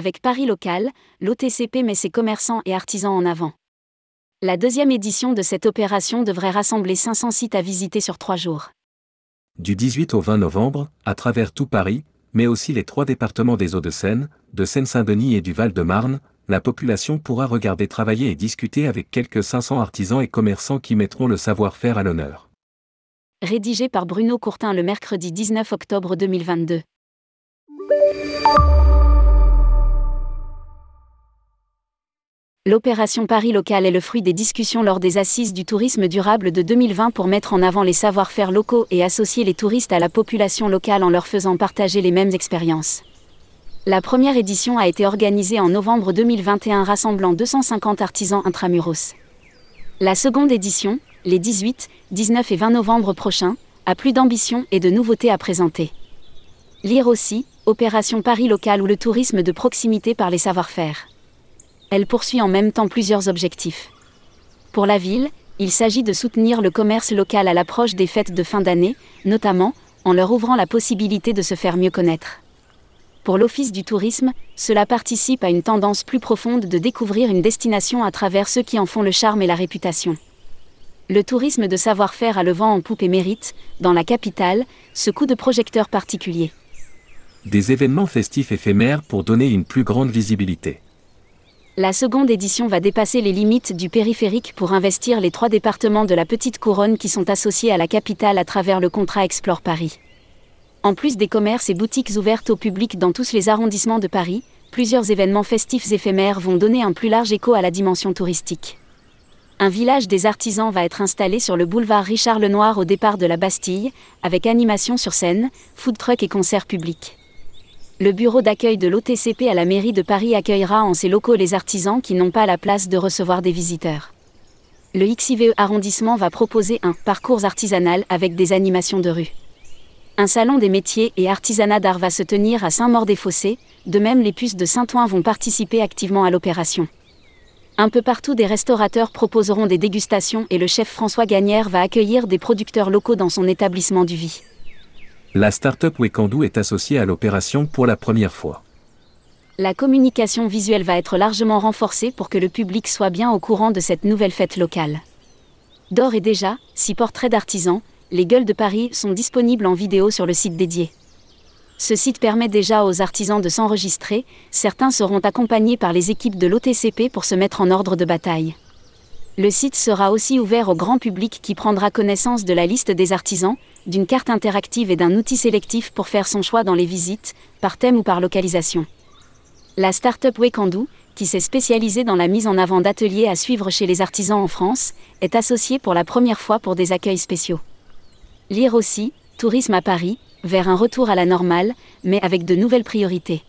Avec Paris Local, l'OTCP met ses commerçants et artisans en avant. La deuxième édition de cette opération devrait rassembler 500 sites à visiter sur trois jours. Du 18 au 20 novembre, à travers tout Paris, mais aussi les trois départements des Hauts-de-Seine, de Seine-Saint-Denis et du Val-de-Marne, la population pourra regarder travailler et discuter avec quelques 500 artisans et commerçants qui mettront le savoir-faire à l'honneur. Rédigé par Bruno Courtin le mercredi 19 octobre 2022. L'opération Paris Local est le fruit des discussions lors des assises du tourisme durable de 2020 pour mettre en avant les savoir-faire locaux et associer les touristes à la population locale en leur faisant partager les mêmes expériences. La première édition a été organisée en novembre 2021 rassemblant 250 artisans intramuros. La seconde édition, les 18, 19 et 20 novembre prochains, a plus d'ambition et de nouveautés à présenter. Lire aussi, Opération Paris Local ou le tourisme de proximité par les savoir-faire elle poursuit en même temps plusieurs objectifs. Pour la ville, il s'agit de soutenir le commerce local à l'approche des fêtes de fin d'année, notamment en leur ouvrant la possibilité de se faire mieux connaître. Pour l'Office du tourisme, cela participe à une tendance plus profonde de découvrir une destination à travers ceux qui en font le charme et la réputation. Le tourisme de savoir-faire a le vent en poupe et mérite, dans la capitale, ce coup de projecteur particulier. Des événements festifs éphémères pour donner une plus grande visibilité la seconde édition va dépasser les limites du périphérique pour investir les trois départements de la Petite Couronne qui sont associés à la capitale à travers le contrat Explore Paris. En plus des commerces et boutiques ouvertes au public dans tous les arrondissements de Paris, plusieurs événements festifs éphémères vont donner un plus large écho à la dimension touristique. Un village des artisans va être installé sur le boulevard Richard Lenoir au départ de la Bastille, avec animation sur scène, food truck et concerts publics le bureau d'accueil de l'OTCP à la mairie de Paris accueillera en ses locaux les artisans qui n'ont pas la place de recevoir des visiteurs. Le XIVE arrondissement va proposer un parcours artisanal avec des animations de rue. Un salon des métiers et artisanat d'art va se tenir à Saint-Maur-des-Fossés, de même les puces de Saint-Ouen vont participer activement à l'opération. Un peu partout des restaurateurs proposeront des dégustations et le chef François Gagnère va accueillir des producteurs locaux dans son établissement du Vie la start-up est associée à l'opération pour la première fois. La communication visuelle va être largement renforcée pour que le public soit bien au courant de cette nouvelle fête locale. D'or et déjà, six portraits d'artisans, les gueules de Paris sont disponibles en vidéo sur le site dédié. Ce site permet déjà aux artisans de s'enregistrer, certains seront accompagnés par les équipes de l'OTCP pour se mettre en ordre de bataille. Le site sera aussi ouvert au grand public qui prendra connaissance de la liste des artisans, d'une carte interactive et d'un outil sélectif pour faire son choix dans les visites, par thème ou par localisation. La start-up Wekandu, qui s'est spécialisée dans la mise en avant d'ateliers à suivre chez les artisans en France, est associée pour la première fois pour des accueils spéciaux. Lire aussi, Tourisme à Paris, vers un retour à la normale, mais avec de nouvelles priorités.